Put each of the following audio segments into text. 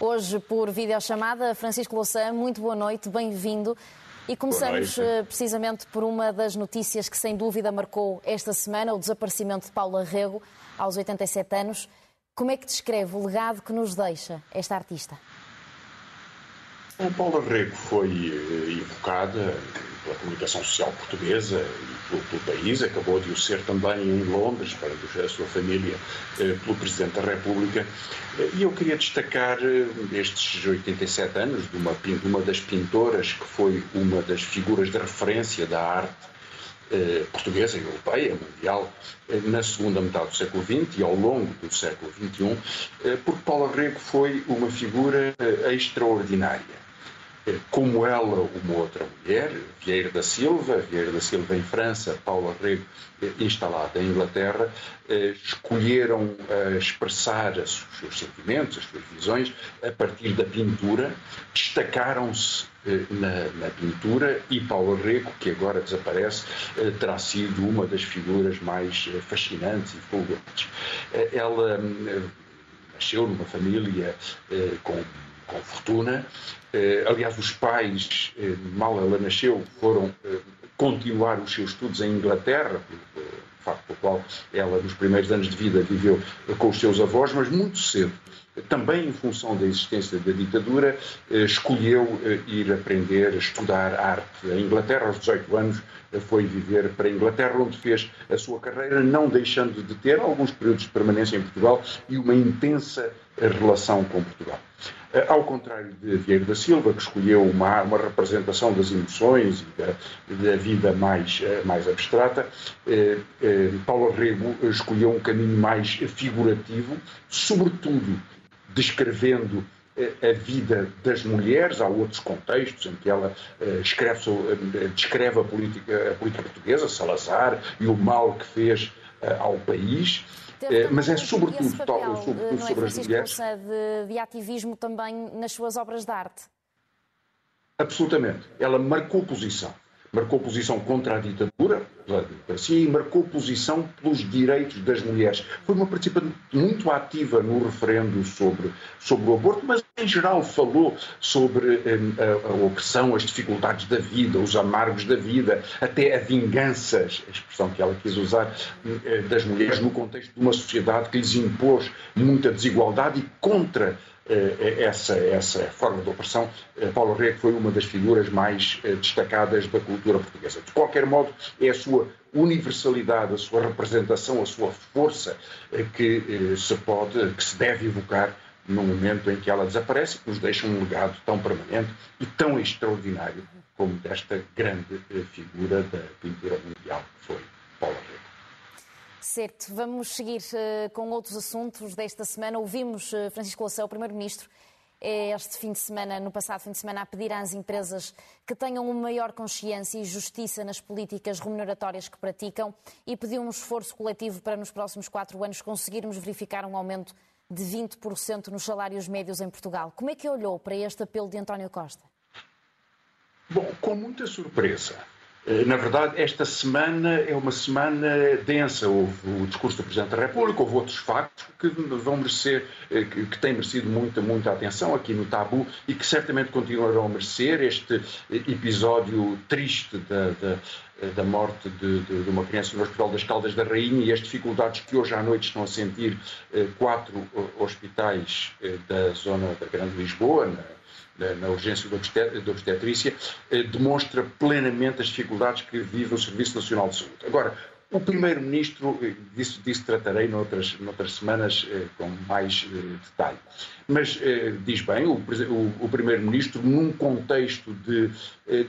Hoje, por videochamada, Francisco Louçã, muito boa noite, bem-vindo. E começamos eh, precisamente por uma das notícias que sem dúvida marcou esta semana, o desaparecimento de Paula Rego, aos 87 anos. Como é que descreve o legado que nos deixa esta artista? Paula Rego foi eh, evocada pela comunicação social portuguesa e pelo, pelo, país, acabou de o ser também em Londres, para a sua família, eh, pelo Presidente da República. Eh, e eu queria destacar estes 87 anos de uma, de uma das pintoras que foi uma das figuras de referência da arte portuguesa e europeia, mundial, na segunda metade do século XX e ao longo do século XXI, porque Paula Rego foi uma figura extraordinária como ela, uma outra mulher, Vieira da Silva, Vieira da Silva em França, Paula Rego eh, instalada em Inglaterra, eh, escolheram eh, expressar os seus sentimentos, as suas visões, a partir da pintura, destacaram-se na, na, pintura e Paula Rego, que agora desaparece, terá sido uma das figuras mais fascinantes e fulgurantes. Ela nasceu numa família com com fortuna. Eh, aliás, os pais, eh, mal ela nasceu, foram eh, continuar os seus estudos em Inglaterra, facto pelo qual ela, nos primeiros anos de vida, viveu com os seus avós, mas muito cedo, também em função da existência da ditadura, escolheu ir aprender, estudar arte em Inglaterra. Aos 18 anos, foi viver para a Inglaterra, onde fez a sua carreira, não deixando de ter alguns períodos de permanência em Portugal e uma intensa relação com Portugal. Eh, ao contrário de Vieira da Silva, que escolheu uma, uma representação das emoções e da, da vida mais, eh, mais abstrata, eh, eh, Paulo Rego escolheu um caminho mais figurativo, sobretudo descrevendo a vida das mulheres, há outros contextos em que ela escreve, descreve a política, a política portuguesa, Salazar, e o mal que fez ao país, é, mas é sobretudo, papel, sobretudo é, sobre as mulheres. De, de ativismo também nas suas obras de arte. Absolutamente. Ela marcou posição marcou posição contra a ditadura, pela democracia, e marcou posição pelos direitos das mulheres. Foi uma participante muito ativa no referendo sobre, sobre o aborto, mas em geral falou sobre a, a, opressão, as dificuldades da vida, os amargos da vida, até a vingança, a expressão que ela quis usar, das mulheres no contexto de uma sociedade que lhes impôs muita desigualdade e contra essa, essa forma de opressão, eh, Paulo Rego foi uma das figuras mais eh, destacadas da cultura portuguesa. De qualquer modo, é a sua universalidade, a sua representação, a sua força que se pode, que se deve evocar no momento em que ela desaparece, que nos deixa um legado tão permanente e tão extraordinário como desta grande figura da pintura mundial que foi Paulo. Certo, vamos seguir uh, com outros assuntos desta semana. Ouvimos uh, Francisco Louçã, o Primeiro-Ministro, eh, este fim de semana, no passado fim de semana, a pedir às empresas que tenham uma maior consciência e justiça nas políticas remuneratórias que praticam e pediu um esforço coletivo para nos próximos quatro anos conseguirmos verificar um aumento de 20% nos salários médios em Portugal. Como é que olhou para este apelo de António Costa? Bom, com muita surpresa. Eh, na verdade, esta semana é uma semana densa. Houve o discurso do Presidente da República, houve outros factos que vão merecer, eh, que têm merecido muita, muita atenção aqui no Tabu e que certamente continuarão a merecer. Este episódio triste da, da da morte de, de, de, uma criança no Hospital das Caldas da Rainha e as dificuldades que hoje à noite estão a sentir eh, quatro hospitais da zona da Grande Lisboa, na, na urgência da obstetrícia, eh, demonstra plenamente as dificuldades que vive o Serviço Nacional de Saúde. Agora, o Primeiro-Ministro, eh, disso, disso tratarei noutras, noutras semanas eh, com mais detalhe, mas diz bem, o, o, o Primeiro-Ministro, num contexto de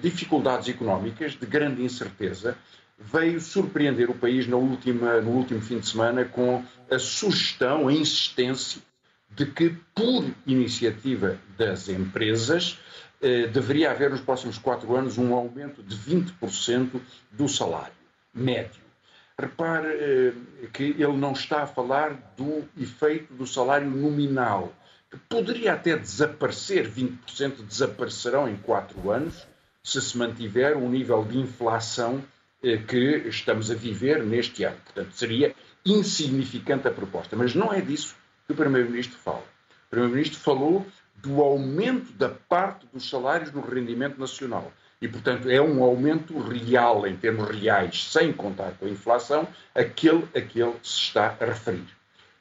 dificuldades económicas, de grande incerteza, veio surpreender o país na última, no último fim de semana com a sugestão, a insistência de que, por iniciativa das empresas, eh, deveria haver nos próximos quatro anos um aumento de 20% do salário médio. Repare eh, que ele não está a falar do efeito do salário nominal, que poderia até desaparecer, 20% desaparecerão em quatro anos, se se mantiver o nível de inflação eh, que estamos a viver neste ano. Portanto, seria insignificante a proposta. Mas não é disso que o Primeiro-Ministro fala. O Primeiro-Ministro falou do aumento da parte dos salários no rendimento nacional. E, portanto, é um aumento real, em termos reais, sem contar com a inflação, aquele a que ele se está a referir.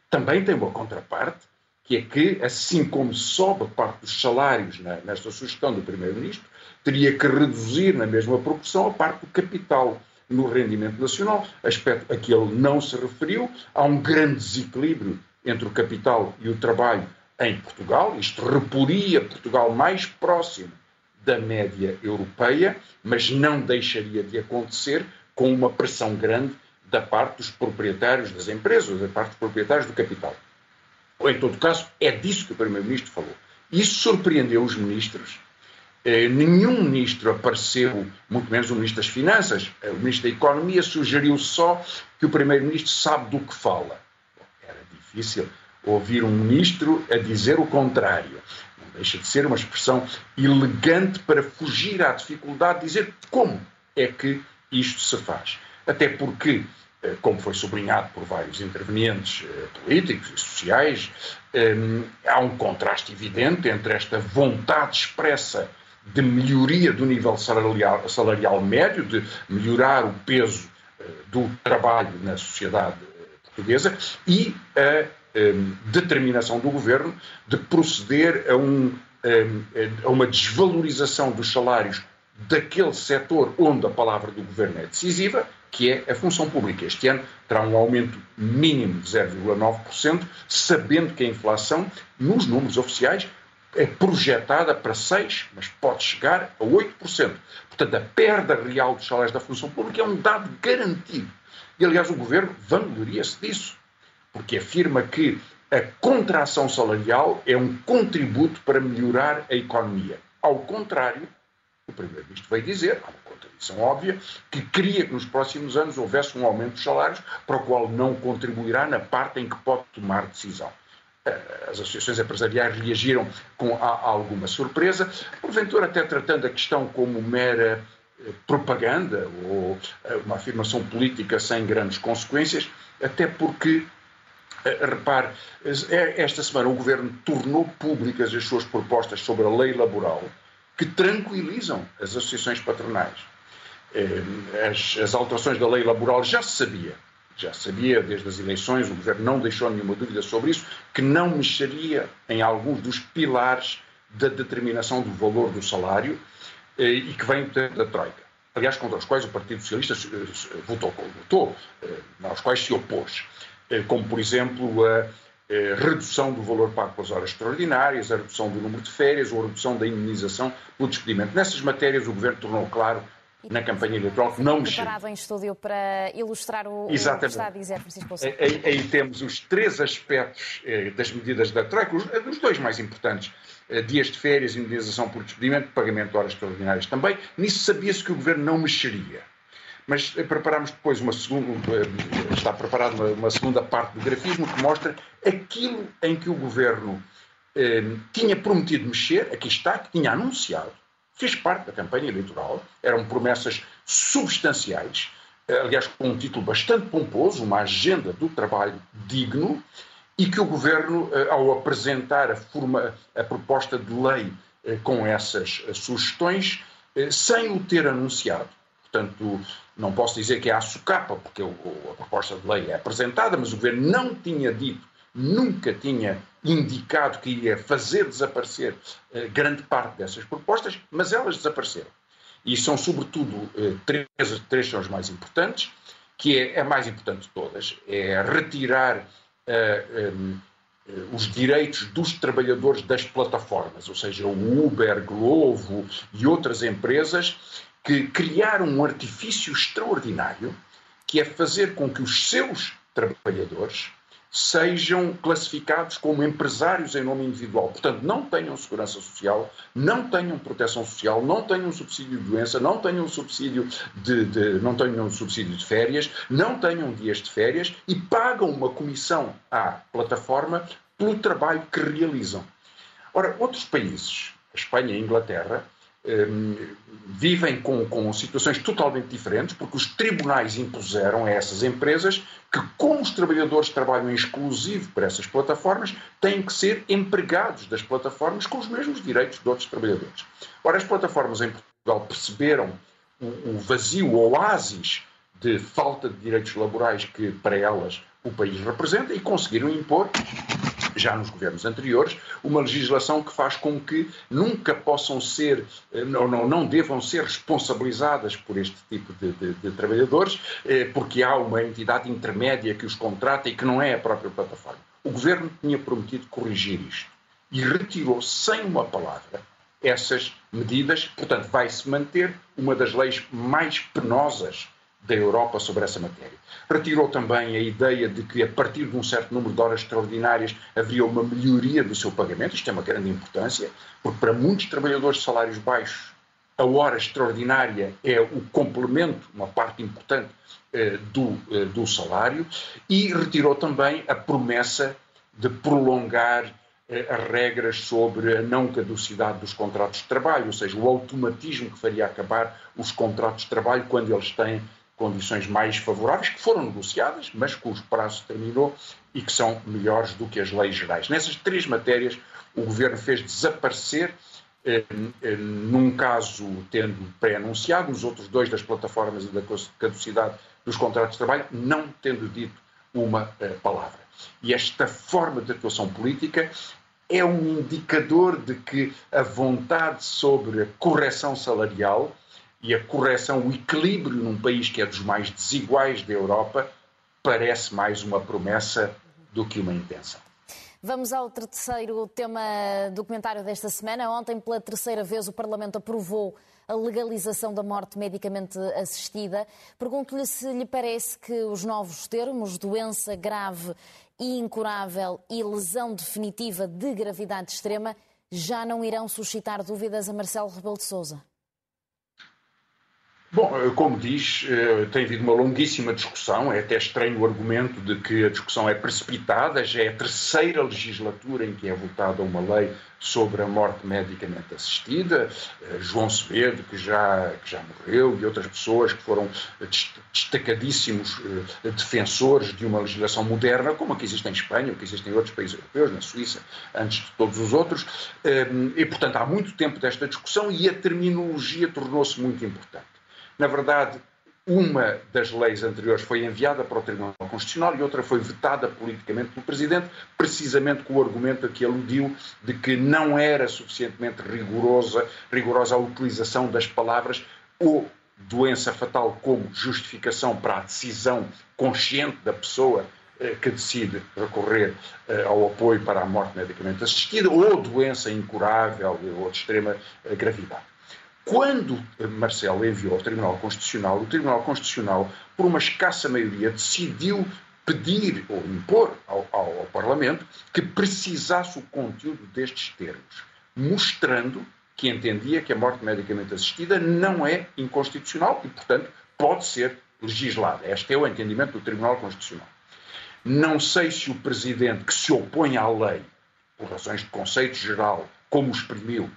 Também tem uma contraparte, que é que, assim como sobe a parte dos salários na, nesta sugestão do Primeiro-Ministro, teria que reduzir na mesma proporção a parte do capital no rendimento nacional, aspecto a que ele não se referiu. Há um grande desequilíbrio entre o capital e o trabalho em Portugal. Isto reporia Portugal mais próximo da média europeia, mas não deixaria de acontecer com uma pressão grande da parte dos proprietários das empresas, da parte dos proprietários do capital. Ou, em todo caso, é disso que o Primeiro-Ministro falou. Isso surpreendeu os ministros. Eh, nenhum ministro apareceu, muito menos o Ministro das Finanças. Eh, o Ministro da Economia sugeriu só que o Primeiro-Ministro sabe do que fala. Difícil ouvir um ministro a dizer o contrário. Não deixa de ser uma expressão elegante para fugir à dificuldade de dizer como é que isto se faz. Até porque, eh, como foi sublinhado por vários intervenientes eh, políticos e sociais, eh, há um contraste evidente entre esta vontade expressa de melhoria do nível salarial, salarial médio, de melhorar o peso do trabalho na sociedade portuguesa e a um, determinação do governo de proceder a, um, um, a uma desvalorização dos salários daquele setor onde a palavra do governo é decisiva, que é a função pública. Este ano terá um aumento mínimo de 0,9%, sabendo que a inflação, nos números oficiais, é projetada para 6%, mas pode chegar a 8%. Portanto, a perda real dos salários da função pública é um dado garantido. E, aliás, o governo vangloria-se disso porque afirma que a contração salarial é um contributo para melhorar a economia. Ao contrário, o Primeiro-Ministro veio dizer, há uma contradição óbvia, que queria que nos próximos anos houvesse um aumento dos salários, para o qual não contribuirá na parte em que pode tomar decisão. Eh, as associações empresariais reagiram com alguma surpresa, porventura até tratando a questão como mera propaganda ou eh, uma afirmação política sem grandes consequências, até porque eh, repare, é, esta semana o Governo tornou públicas as suas propostas sobre a lei laboral que tranquilizam as associações patronais. Eh, as, as alterações da lei laboral já se sabia, já sabia desde as eleições, o Governo não deixou nenhuma dúvida sobre isso, que não mexeria em alguns dos pilares da determinação do valor do salário e que vem da Troika. Aliás, contra os quais o Partido Socialista votou, votou aos quais se opôs. Eh, como, por exemplo, a eh, redução do valor pago pelas horas extraordinárias, a redução do número de férias ou a redução da indenização pelo despedimento. Nessas matérias, o Governo tornou claro na campanha eleitoral não mexeu. preparado em estúdio para ilustrar o, Exatamente. o que está a dizer Francisco aí, aí, temos os três aspectos eh, das medidas da Troika, os, os, dois mais importantes, eh, dias de férias, indenização por despedimento, pagamento de horas extraordinárias também. Nisso sabia-se que o Governo não mexeria mas eh, preparamos depois uma segunda, eh, está preparada uma, uma, segunda parte do grafismo que mostra aquilo em que o governo eh, tinha prometido mexer, aqui está, que tinha anunciado, fez parte da campanha eleitoral, eram promessas substanciais, eh, aliás, com um título bastante pomposo, uma agenda do trabalho digno, e que o governo, eh, ao apresentar a, forma, a proposta de lei eh, com essas sugestões, sem o ter anunciado, Portanto, não posso dizer que é a socapa, porque a proposta de lei é apresentada, mas o governo não tinha dito, nunca tinha indicado que ia fazer desaparecer eh, grande parte dessas propostas, mas elas desapareceram. E são, sobretudo, eh, três, três são as mais importantes, que é a mais importante de todas, é retirar um, os direitos dos trabalhadores das plataformas, ou seja, o Uber, Glovo e outras empresas que criaram um artifício extraordinário que é fazer com que os seus trabalhadores sejam classificados como empresários em nome individual. Portanto, não tenham segurança social, não tenham proteção social, não tenham subsídio de doença, não tenham subsídio de, de, não tenham subsídio de férias, não tenham dias de férias e pagam uma comissão à plataforma pelo trabalho que realizam. Ora, outros países, a Espanha e a Inglaterra, vivem com, com situações totalmente diferentes, porque os tribunais impuseram a essas empresas que, como os trabalhadores trabalham exclusivo para essas plataformas, têm que ser empregados das plataformas com os mesmos direitos de outros trabalhadores. Ora, as plataformas em Portugal perceberam o, o vazio, o oásis de falta de direitos laborais que para elas o país representa e conseguiram impor já nos governos anteriores, uma legislação que faz com que nunca possam ser, eh, não, não, não devam ser responsabilizadas por este tipo de, de, de, trabalhadores, eh, porque há uma entidade intermédia que os contrata e que não é a própria plataforma. O governo tinha prometido corrigir isto e retirou sem uma palavra essas medidas, portanto, vai-se manter uma das leis mais penosas da Europa sobre essa matéria. Retirou também a ideia de que, a partir de um certo número de horas extraordinárias, haveria uma melhoria do seu pagamento. Isto é uma grande importância, porque para muitos trabalhadores de salários baixos, a hora extraordinária é o complemento, uma parte importante eh, do, eh, do salário. E retirou também a promessa de prolongar eh, as regras sobre a não caducidade dos contratos de trabalho, ou seja, o automatismo que faria acabar os contratos de trabalho quando eles têm condições mais favoráveis, que foram negociadas, mas cujo prazo terminou e que são melhores do que as leis gerais. Nessas três matérias, o governo fez desaparecer, eh, eh, num caso tendo pré-anunciado, nos outros dois das plataformas e da caducidade dos contratos de trabalho, não tendo dito uma eh, palavra. E esta forma de atuação política é um indicador de que a vontade sobre a correção salarial e a correção, o equilíbrio num país que é dos mais desiguais da Europa, parece mais uma promessa do que uma intenção. Vamos ao terceiro tema documentário desta semana. Ontem, pela terceira vez, o Parlamento aprovou a legalização da morte medicamente assistida. Pergunto-lhe se lhe parece que os novos termos, doença grave e incurável e lesão definitiva de gravidade extrema, já não irão suscitar dúvidas a Marcelo Rebelo de Sousa. Bom, eh, como diz, eh, tem havido uma longuíssima discussão. É até estranho o argumento de que a discussão é precipitada. Já é a terceira legislatura em que é votada uma lei sobre a morte medicamente assistida. Eh, João Sevedo, que já, que já morreu, e outras pessoas que foram destacadíssimos defensores de uma legislação moderna, como a que existe em Espanha, ou que existe em outros países europeus, na Suíça, antes de todos os outros. E, portanto, há muito tempo desta discussão e a terminologia tornou-se muito importante. Na verdade, uma das leis anteriores foi enviada para o Tribunal Constitucional e outra foi vetada politicamente pelo Presidente, precisamente com o argumento a que aludiu de que não era suficientemente rigorosa, rigorosa a utilização das palavras ou doença fatal como justificação para a decisão consciente da pessoa eh, que decide recorrer eh, ao apoio para a morte medicamente assistida ou doença incurável ou de extrema eh, gravidade. Quando Marcelo enviou ao Tribunal Constitucional, o Tribunal Constitucional, por uma escassa maioria, decidiu pedir ou impor ao, ao, ao Parlamento que precisasse o conteúdo destes termos, mostrando que entendia que a morte medicamente assistida não é inconstitucional e, portanto, pode ser legislada. Este é o entendimento do Tribunal Constitucional. Não sei se o Presidente, que se opõe à lei, por razões de conceito geral, como exprimiu,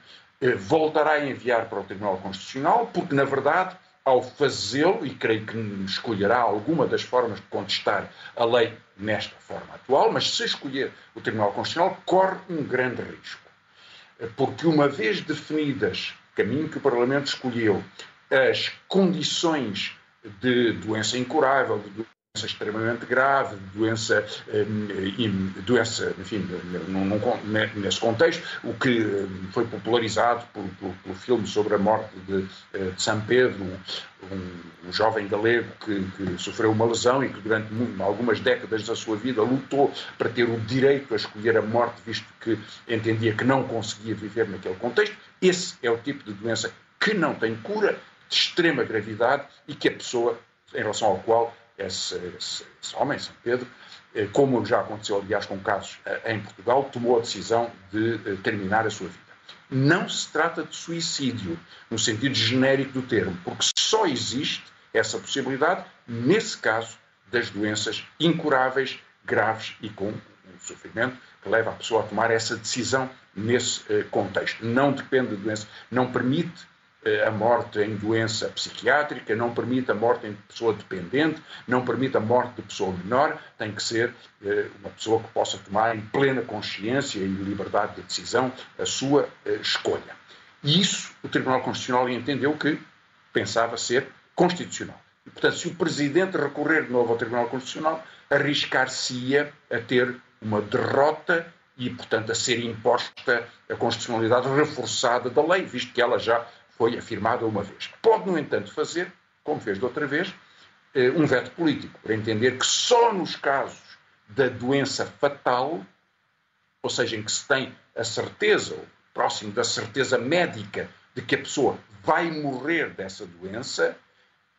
voltará a enviar para o Tribunal Constitucional, porque, na verdade, ao fazê-lo, e creio que escolherá alguma das formas de contestar a lei nesta forma atual, mas se escolher o Tribunal Constitucional, corre um grande risco. Eh, porque, uma vez definidas, caminho que o Parlamento escolheu, as condições de doença incurável, de doença extremamente grave, doença, hum, doença enfim, nesse contexto, o que hum, foi popularizado por, por, pelo filme sobre a morte de, eh, de São Pedro, um, um, jovem galego que, que, sofreu uma lesão e que durante algumas décadas da sua vida lutou para ter o direito a escolher a morte, visto que entendia que não conseguia viver naquele contexto. Esse é o tipo de doença que não tem cura, de extrema gravidade e que a pessoa, em relação ao qual esse, homem, São Pedro, eh, como já aconteceu, aliás, com casos eh, em Portugal, tomou a decisão de eh, terminar a sua vida. Não se trata de suicídio, no sentido genérico do termo, porque só existe essa possibilidade nesse caso das doenças incuráveis, graves e com um sofrimento que leva a pessoa a tomar essa decisão nesse contexto. Não depende de doença, não permite a morte em doença psiquiátrica, não permite a morte em pessoa dependente, não permite a morte de pessoa menor, tem que ser uma pessoa que possa tomar em plena consciência e liberdade de decisão a sua escolha. E isso o Tribunal Constitucional entendeu que pensava ser constitucional. E, portanto, se o Presidente recorrer de novo ao Tribunal Constitucional, arriscar-se-ia a ter uma derrota e, portanto, a ser imposta a constitucionalidade reforçada da lei, visto que ela já foi afirmada uma vez. Pode, no entanto, fazer, como fez de outra vez, eh, um veto político, para entender que só nos casos da doença fatal, ou seja, em que se tem a certeza, ou próximo da certeza médica, de que a pessoa vai morrer dessa doença,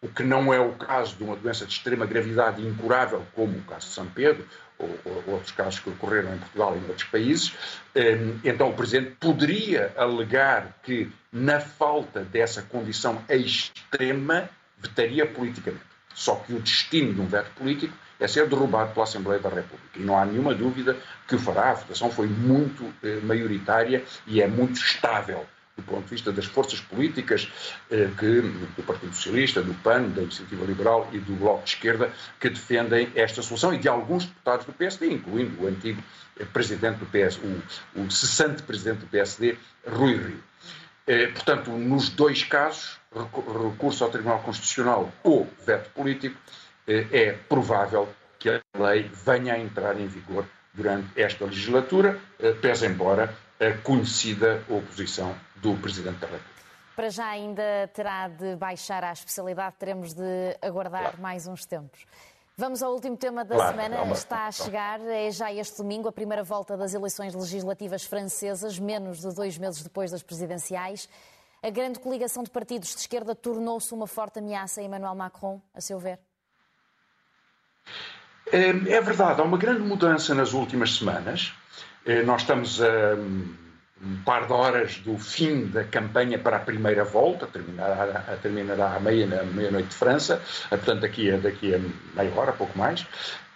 o que não é o caso de uma doença de extrema gravidade e incurável, como o caso de São Pedro, ou, ou, outros casos que ocorreram em Portugal e em outros países, ehm, então o Presidente poderia alegar que, na falta dessa condição extrema, vetaria politicamente. Só que o destino de um veto político é ser derrubado pela Assembleia da República. E não há nenhuma dúvida que o fará. A votação foi muito eh, maioritária e é muito estável do ponto de vista das forças políticas eh, que, do Partido Socialista, do PAN, da Iniciativa Liberal e do Bloco de Esquerda, que defendem esta solução e de alguns deputados do PSD, incluindo o antigo eh, presidente do PS, o, o cessante presidente do PSD, Rui Rio. Eh, portanto, nos dois casos, recurso ao Tribunal Constitucional ou veto político, eh, é provável que a lei venha a entrar em vigor durante esta legislatura, eh, pese embora a conhecida oposição do Presidente da República. Para já ainda terá de baixar a especialidade, teremos de aguardar claro. mais uns tempos. Vamos ao último tema da claro, semana. Está a chegar, é já este domingo, a primeira volta das eleições legislativas francesas, menos de dois meses depois das presidenciais. A grande coligação de partidos de esquerda tornou-se uma forte ameaça a Emmanuel Macron, a seu ver? É, é verdade, há uma grande mudança nas últimas semanas. É, nós estamos a um par de horas do fim da campanha para a primeira volta, terminará, terminará à meia-noite meia de França, eh, portanto daqui a, daqui a meia hora, pouco mais,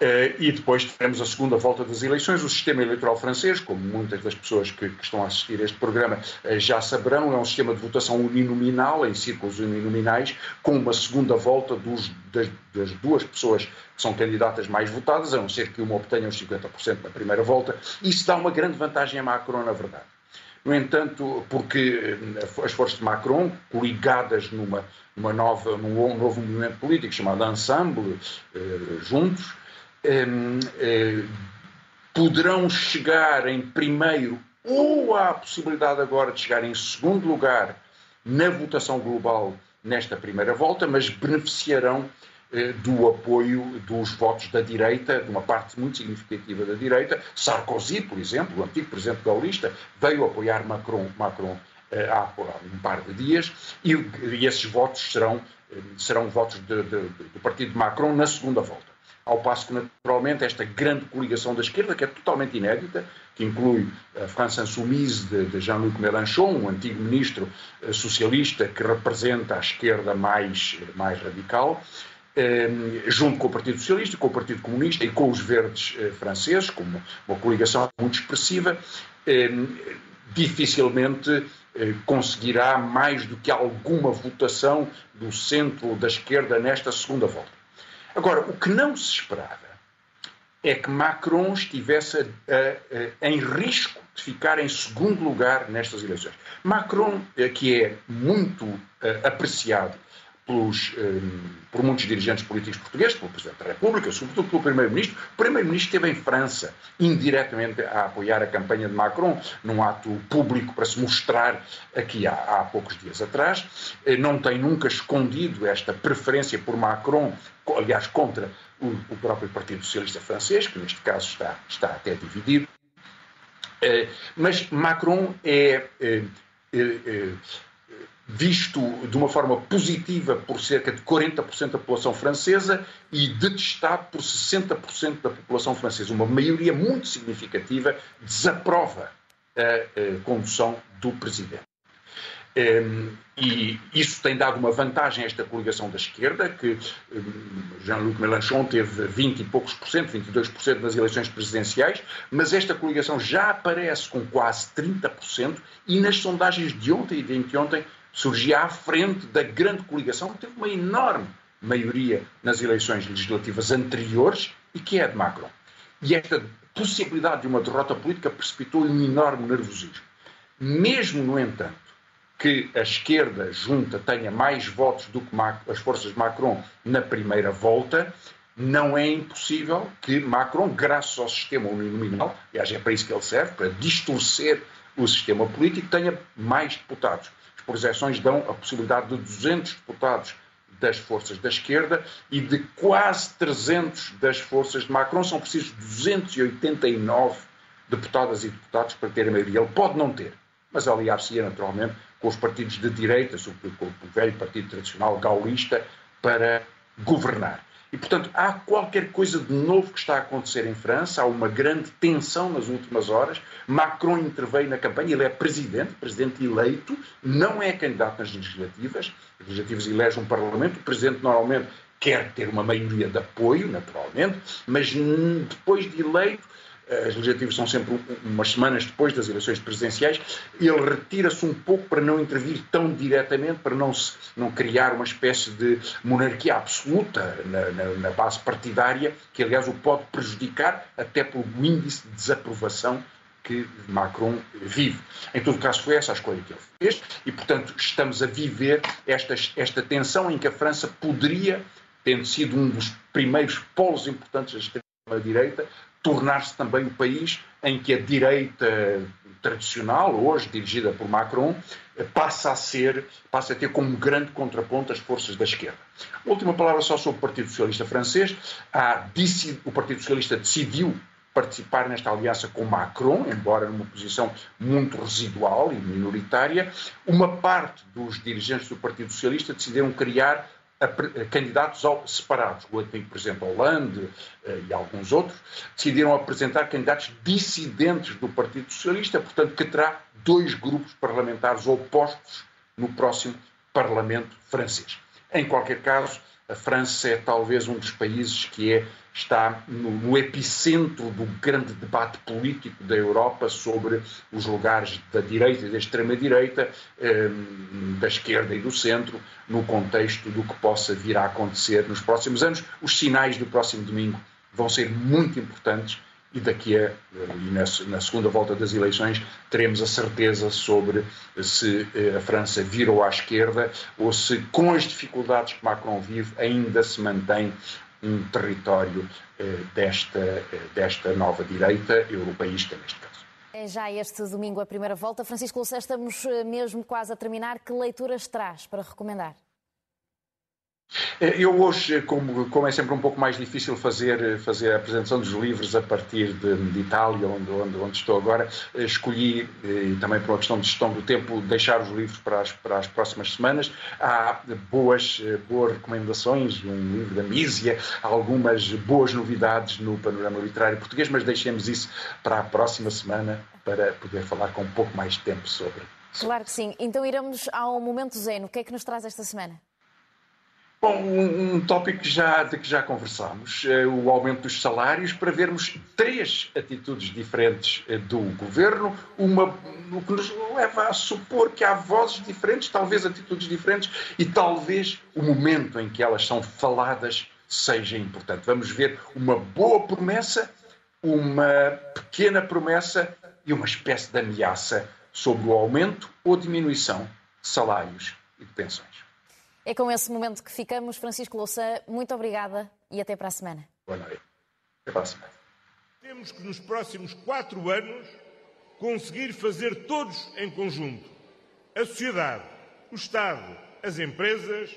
eh, e depois teremos a segunda volta das eleições. O sistema eleitoral francês, como muitas das pessoas que, que estão a assistir a este programa eh, já saberão, é um sistema de votação uninominal, em círculos uninominais, com uma segunda volta dos, das, das duas pessoas que são candidatas mais votadas, a não ser que uma obtenha os 50% na primeira volta. Isso dá uma grande vantagem a Macron, na verdade. No entanto, porque eh, as forças de Macron, coligadas numa, numa nova, num novo movimento político chamado Ensemble, eh, juntos, eh, eh, poderão chegar em primeiro ou há a possibilidade agora de chegar em segundo lugar na votação global nesta primeira volta, mas beneficiarão do apoio dos votos da direita, de uma parte muito significativa da direita. Sarkozy, por exemplo, o antigo presidente gaulista, veio apoiar Macron, Macron eh, há um par de dias, e, e esses votos serão, eh, serão votos de, de, de, do partido de Macron na segunda volta. Ao passo que, naturalmente, esta grande coligação da esquerda, que é totalmente inédita, que inclui a France Insoumise de, Jean-Luc Mélenchon, um antigo ministro socialista que representa a esquerda mais, mais radical, eh, junto com o Partido Socialista, com o Partido Comunista e com os verdes eh, franceses, como uma coligação muito expressiva, eh, dificilmente conseguirá mais do que alguma votação do centro ou da esquerda nesta segunda volta. Agora, o que não se esperava é que Macron estivesse em risco de ficar em segundo lugar nestas eleições. Macron, que é muito apreciado pelos, um, por muitos dirigentes políticos portugueses, pelo Presidente da República, sobretudo pelo Primeiro-Ministro. O Primeiro-Ministro esteve em França, indiretamente a apoiar a campanha de Macron, num ato público para se mostrar aqui há, há poucos dias atrás. Eh, não tem nunca escondido esta preferência por Macron, aliás, contra o, o próprio Partido Socialista francês, que neste caso está, está até dividido. Eh, mas Macron é, é visto de uma forma positiva por cerca de 40% da população francesa e detestado por 60% da população francesa. Uma maioria muito significativa desaprova a, a condução do presidente. Um, e isso tem dado uma vantagem a esta coligação da esquerda, que um, Jean-Luc Mélenchon teve 20 e poucos por cento, 22% nas eleições presidenciais, mas esta coligação já aparece com quase 30% e nas sondagens de ontem e de anteontem surgia à frente da grande coligação que teve uma enorme maioria nas eleições legislativas anteriores e que é a de Macron. E esta possibilidade de uma derrota política precipitou um enorme nervosismo. Mesmo, no entanto, que a esquerda junta tenha mais votos do que as forças de Macron na primeira volta, não é impossível que Macron, graças ao sistema uninominal, aliás é para isso que ele serve, para distorcer o sistema político, tenha mais deputados. Projeções dão a possibilidade de 200 deputados das forças da esquerda e de quase 300 das forças de Macron. São precisos 289 deputadas e deputados para ter a maioria. Ele pode não ter, mas aliar-se-ia naturalmente com os partidos de direita, sobretudo com o velho partido tradicional gaulista, para governar. E, portanto, há qualquer coisa de novo que está a acontecer em França, há uma grande tensão nas últimas horas. Macron interveio na campanha, ele é presidente, presidente eleito, não é candidato nas legislativas. As legislativas elegem um parlamento, o presidente normalmente quer ter uma maioria de apoio, naturalmente, mas depois de eleito as legislativas são sempre umas semanas depois das eleições presidenciais, ele retira-se um pouco para não intervir tão diretamente, para não, se, não criar uma espécie de monarquia absoluta na, na, na base partidária, que aliás o pode prejudicar até pelo índice de desaprovação que Macron vive. Em todo caso, foi essa a escolha que ele fez e, portanto, estamos a viver esta, esta tensão em que a França poderia, tendo sido um dos primeiros polos importantes da extrema-direita, tornar-se também o país em que a direita tradicional, hoje dirigida por Macron, passa a ser, passa a ter como grande contraponto as forças da esquerda. Última palavra só sobre o Partido Socialista francês. o Partido Socialista decidiu participar nesta aliança com Macron, embora numa posição muito residual e minoritária. Uma parte dos dirigentes do Partido Socialista decidiram criar candidatos separados. O antigo presidente Hollande eh, e alguns outros decidiram apresentar candidatos dissidentes do Partido Socialista, portanto, que terá dois grupos parlamentares opostos no próximo Parlamento francês. Em qualquer caso, a França é talvez um dos países que é, está no, no, epicentro do grande debate político da Europa sobre os lugares da direita e da extrema-direita, eh, da esquerda e do centro, no contexto do que possa vir a acontecer nos próximos anos. Os sinais do próximo domingo vão ser muito importantes e daqui a, e na, segunda volta das eleições, teremos a certeza sobre se eh, a França virou à esquerda ou se, com as dificuldades que Macron vive, ainda se mantém um território eh, desta, eh, desta nova direita europeísta, neste caso. É já este domingo a primeira volta. Francisco Lucé, estamos mesmo quase a terminar. Que leituras traz para recomendar? Eh, eu hoje, como, como, é sempre um pouco mais difícil fazer, fazer a apresentação dos livros a partir de, de Itália, onde, onde, onde, estou agora, eh, escolhi, eh, e também por uma questão de gestão do tempo, deixar os livros para as, para as próximas semanas. Há boas, boas recomendações, um livro da Mísia, algumas boas novidades no panorama literário português, mas deixemos isso para a próxima semana para poder falar com um pouco mais de tempo sobre. Claro que sim. Então iremos ao Momento Zen. O que é que nos traz esta semana? Bom, um, tópico já, de que já conversámos, é o aumento dos salários, para vermos três atitudes diferentes eh, do governo, uma, o que nos leva a supor que há vozes diferentes, talvez atitudes diferentes, e talvez o momento em que elas são faladas seja importante. Vamos ver uma boa promessa, uma pequena promessa e uma espécie de ameaça sobre o aumento ou diminuição de salários e de pensões. É com esse momento que ficamos. Francisco Louçã, muito obrigada e até para a semana. Boa noite. Até para a semana. Temos que nos próximos quatro anos conseguir fazer todos em conjunto. A sociedade, o Estado, as empresas,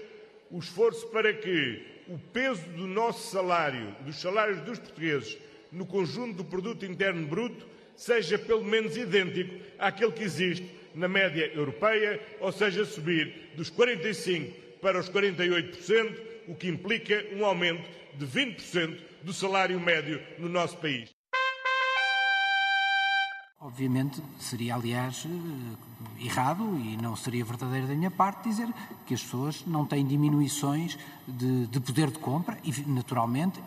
o esforço para que o peso do nosso salário, dos salários dos portugueses, no conjunto do produto interno bruto, seja pelo menos idêntico àquele que existe na média europeia, ou seja, subir dos 45 para os 48%, o que implica um aumento de 20% do salário médio no nosso país. Obviamente, seria, aliás, eh, errado e não seria verdadeiro da minha parte dizer que as pessoas não têm diminuições de, de poder de compra e, naturalmente.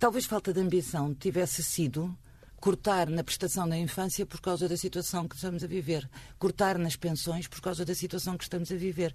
Talvez falta de ambição tivesse sido cortar na prestação da infância por causa da situação que estamos a viver, cortar nas pensões por causa da situação que estamos a viver.